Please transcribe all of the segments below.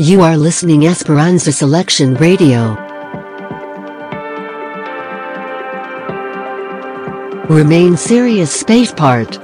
You are listening Esperanza Selection Radio. Remain serious space part.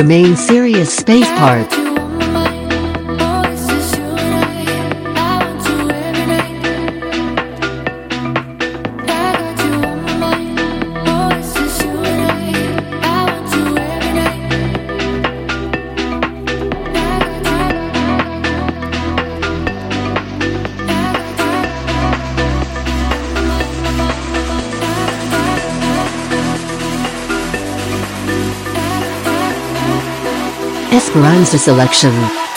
Remain serious space part. Esperanza selection.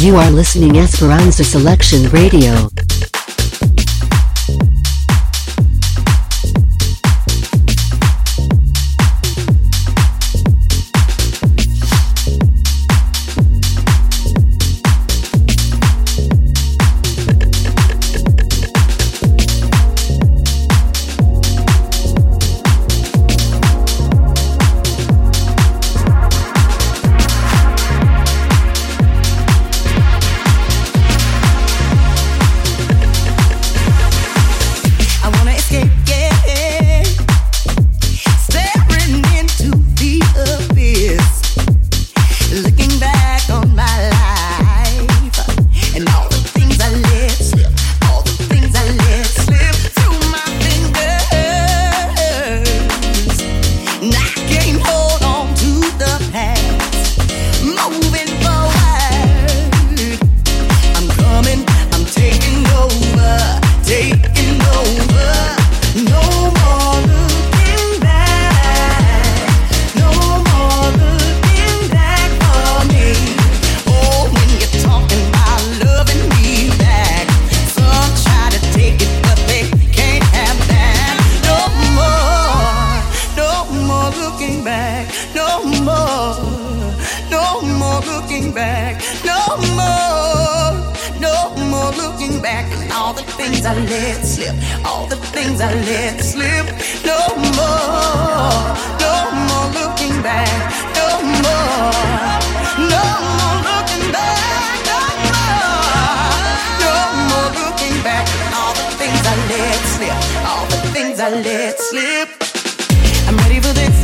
You are listening Esperanza Selection Radio. I let slip. I'm ready for this.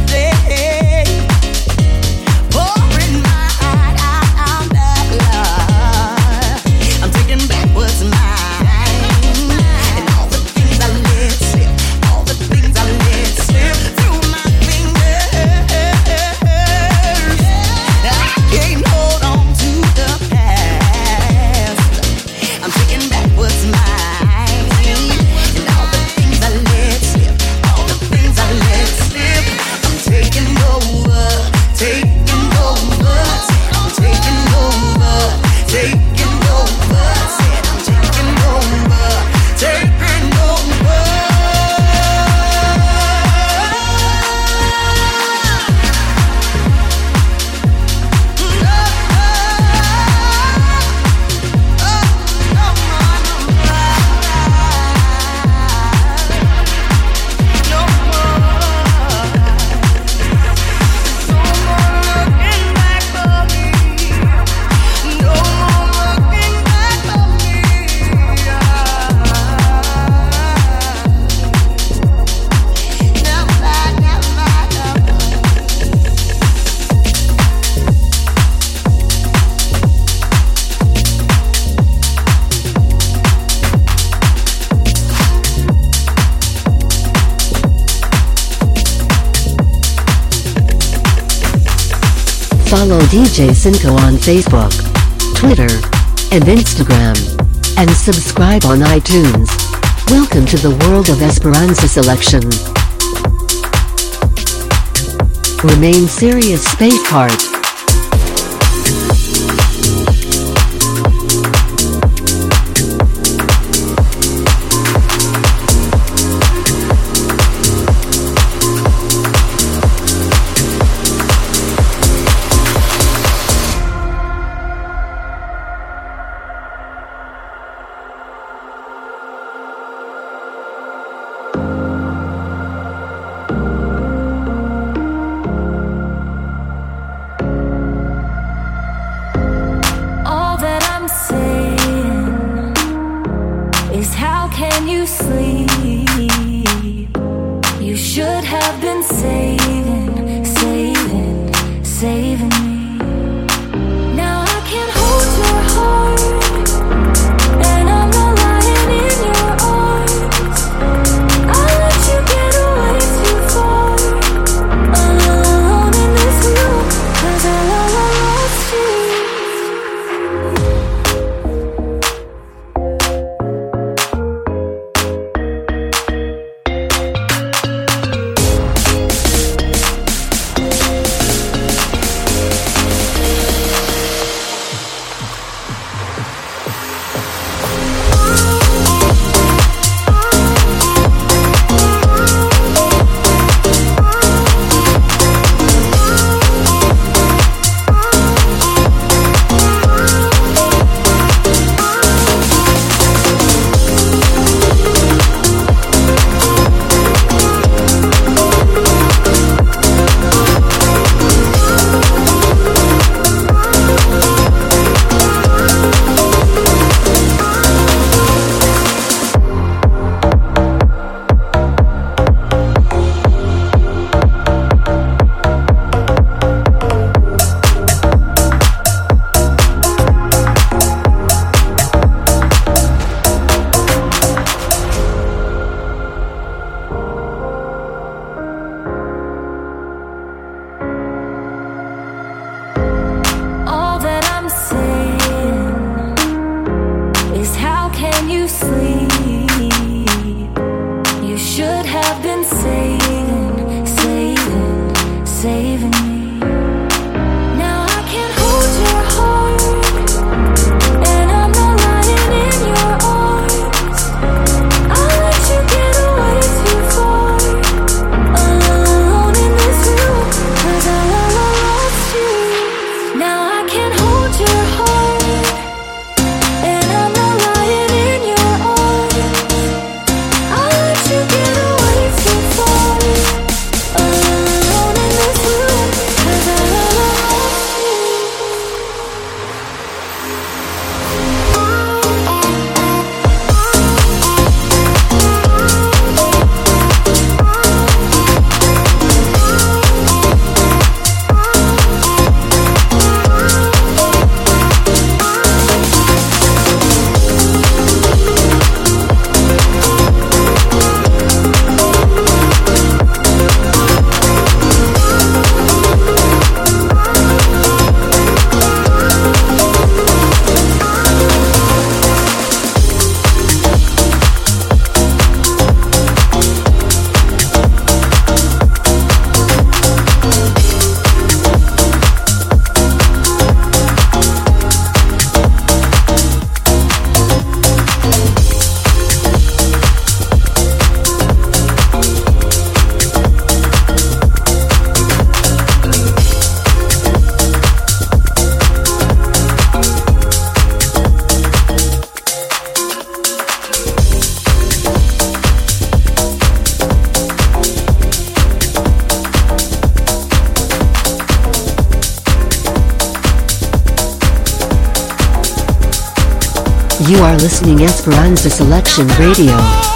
DJ Cinco on Facebook, Twitter, and Instagram. And subscribe on iTunes. Welcome to the world of Esperanza selection. Remain serious, Space Heart. Listening Esperanza Selection Radio.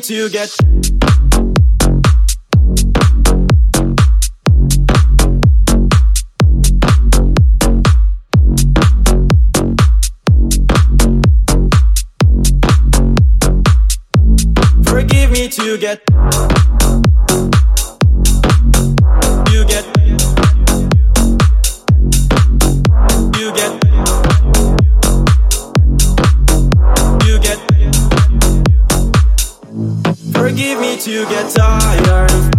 to get. Forgive me to get. To you get tired.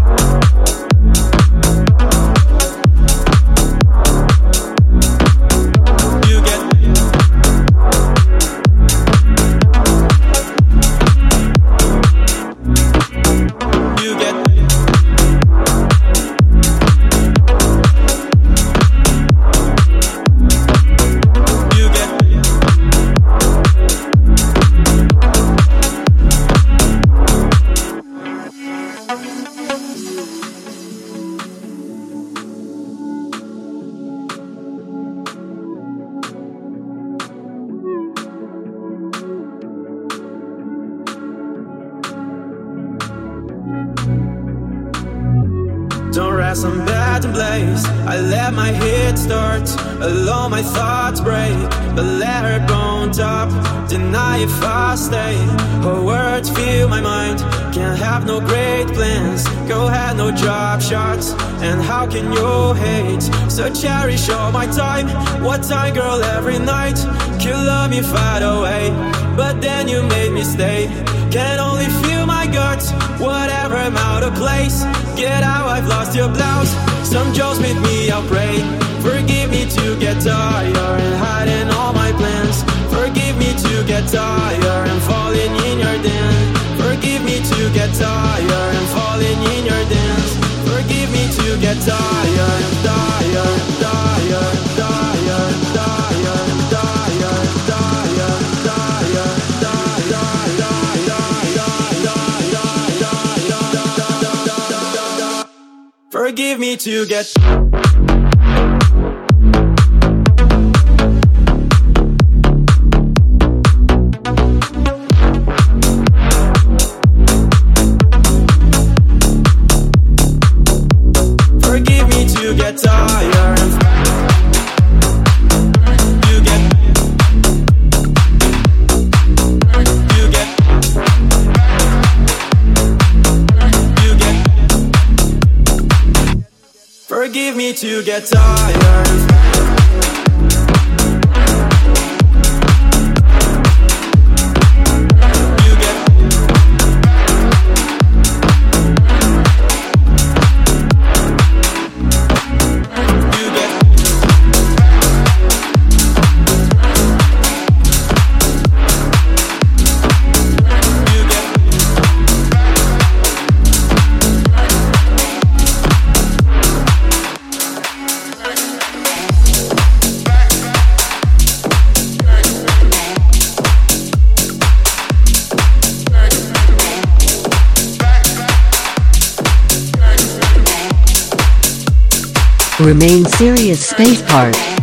forgive me to get you get tired. Serious Space Park.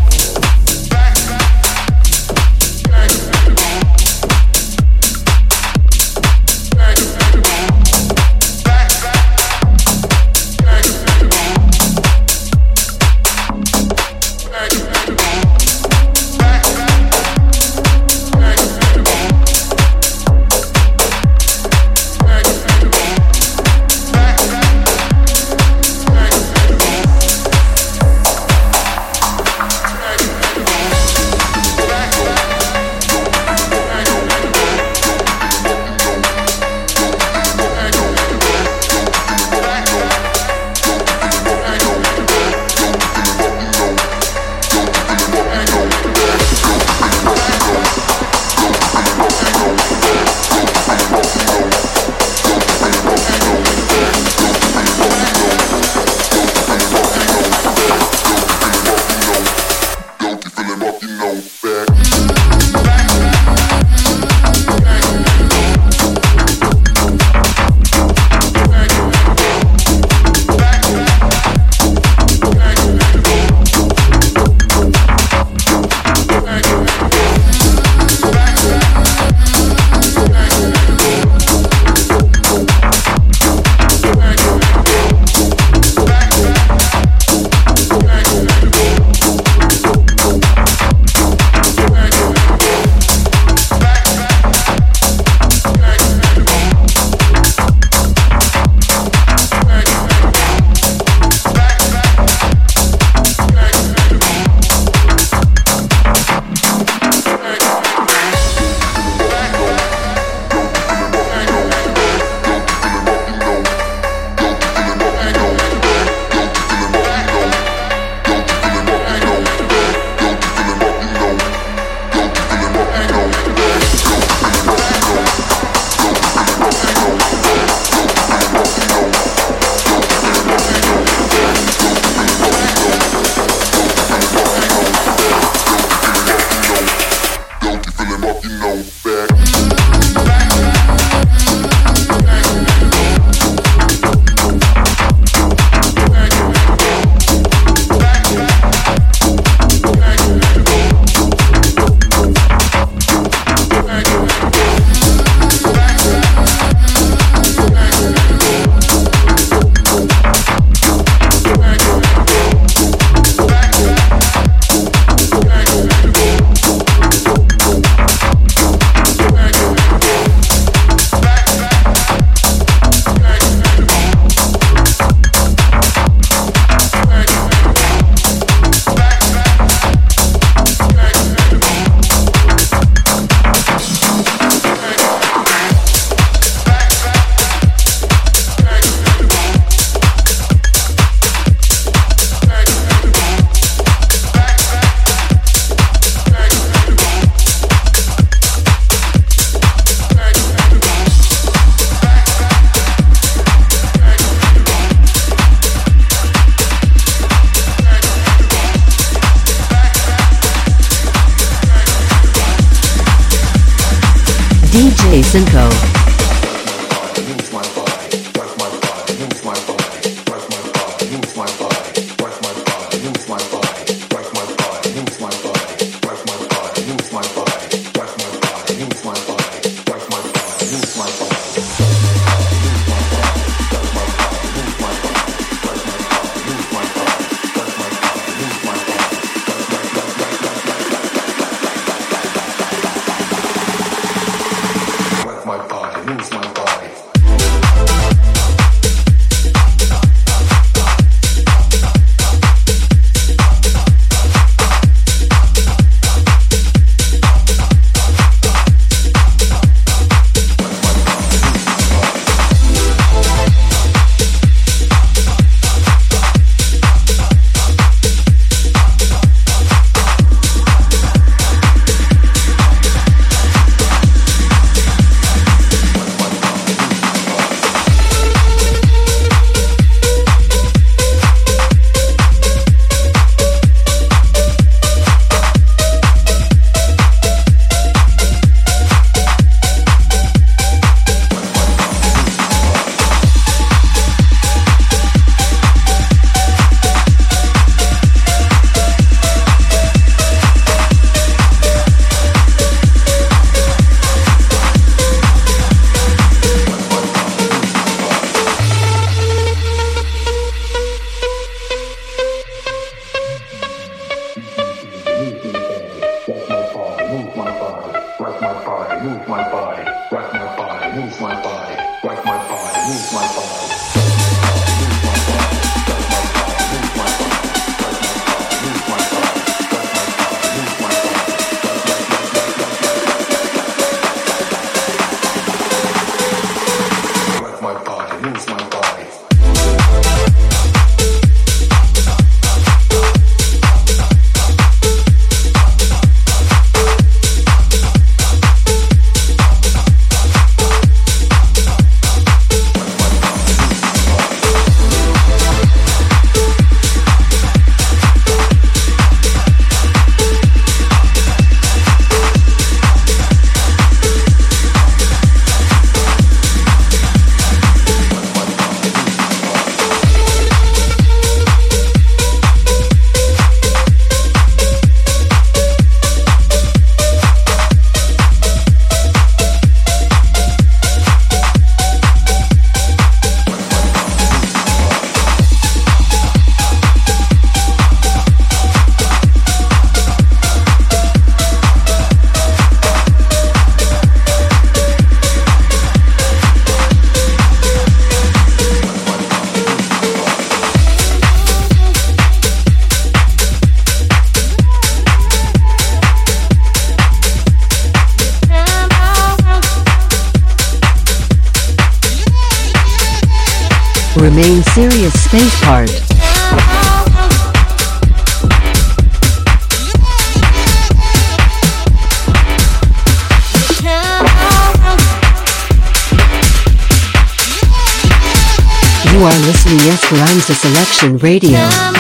Radio.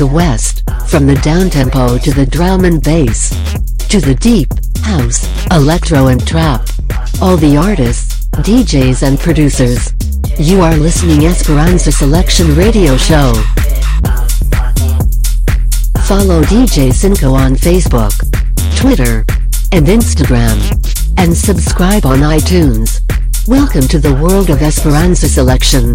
The west, from the downtempo to the drum and bass, to the deep, house, electro and trap. All the artists, DJs and producers. You are listening Esperanza Selection Radio Show. Follow DJ Cinco on Facebook, Twitter, and Instagram. And subscribe on iTunes. Welcome to the world of Esperanza Selection.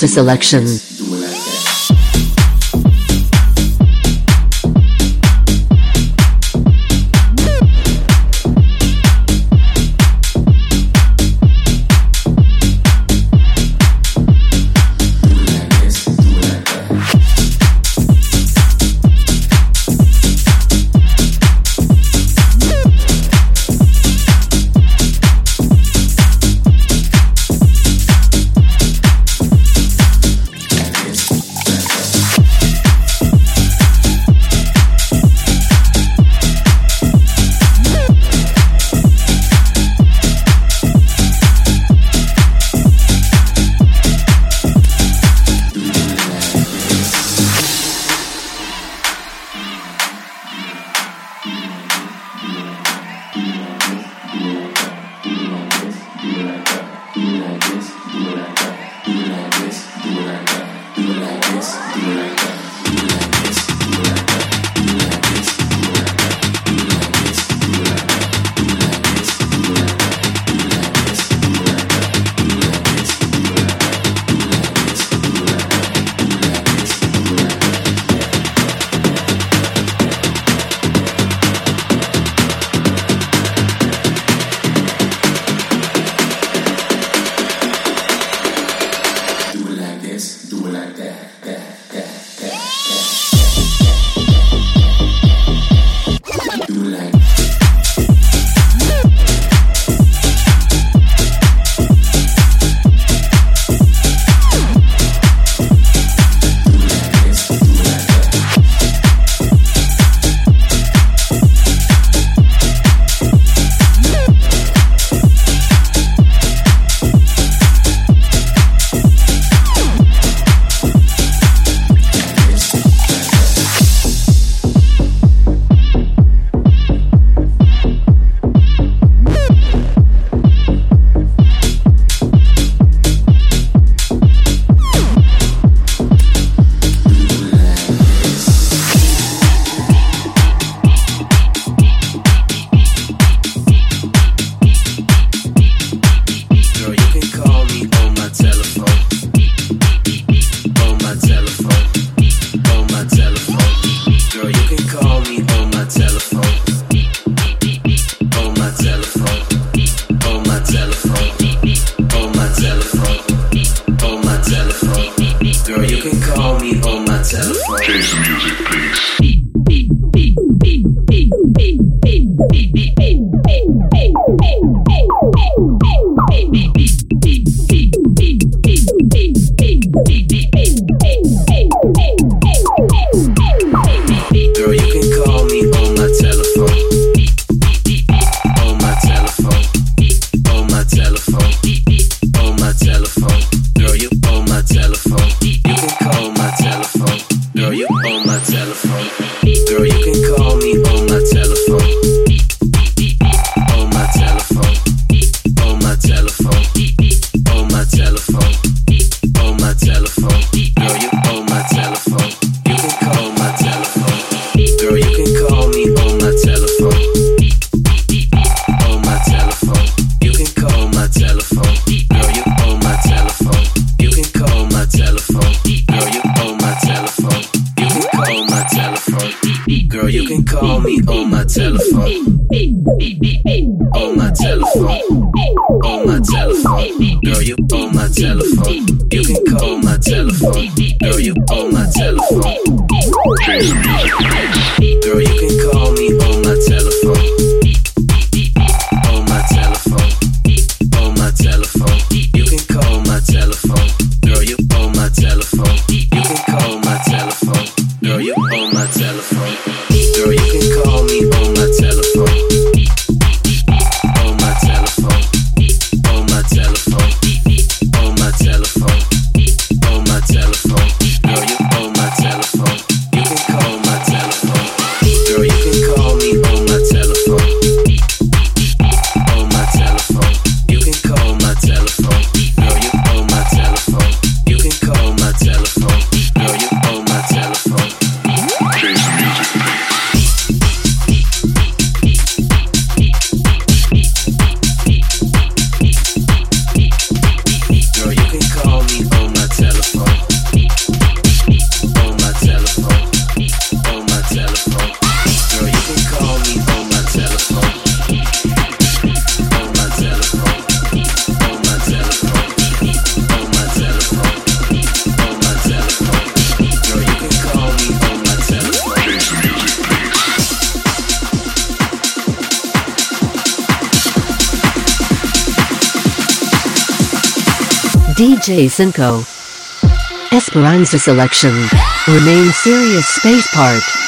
Esperanza selection. DJ Cinco. Esperanza selection. Remain serious space part.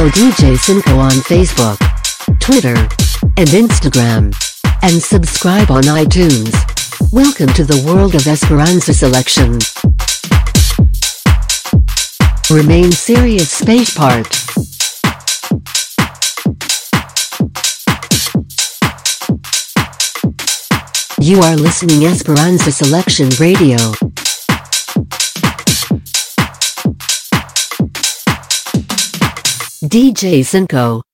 Follow DJ Cinco on Facebook, Twitter, and Instagram. And subscribe on iTunes. Welcome to the world of Esperanza selection. Remain serious space part. You are listening Esperanza Selection Radio. DJ Cinco.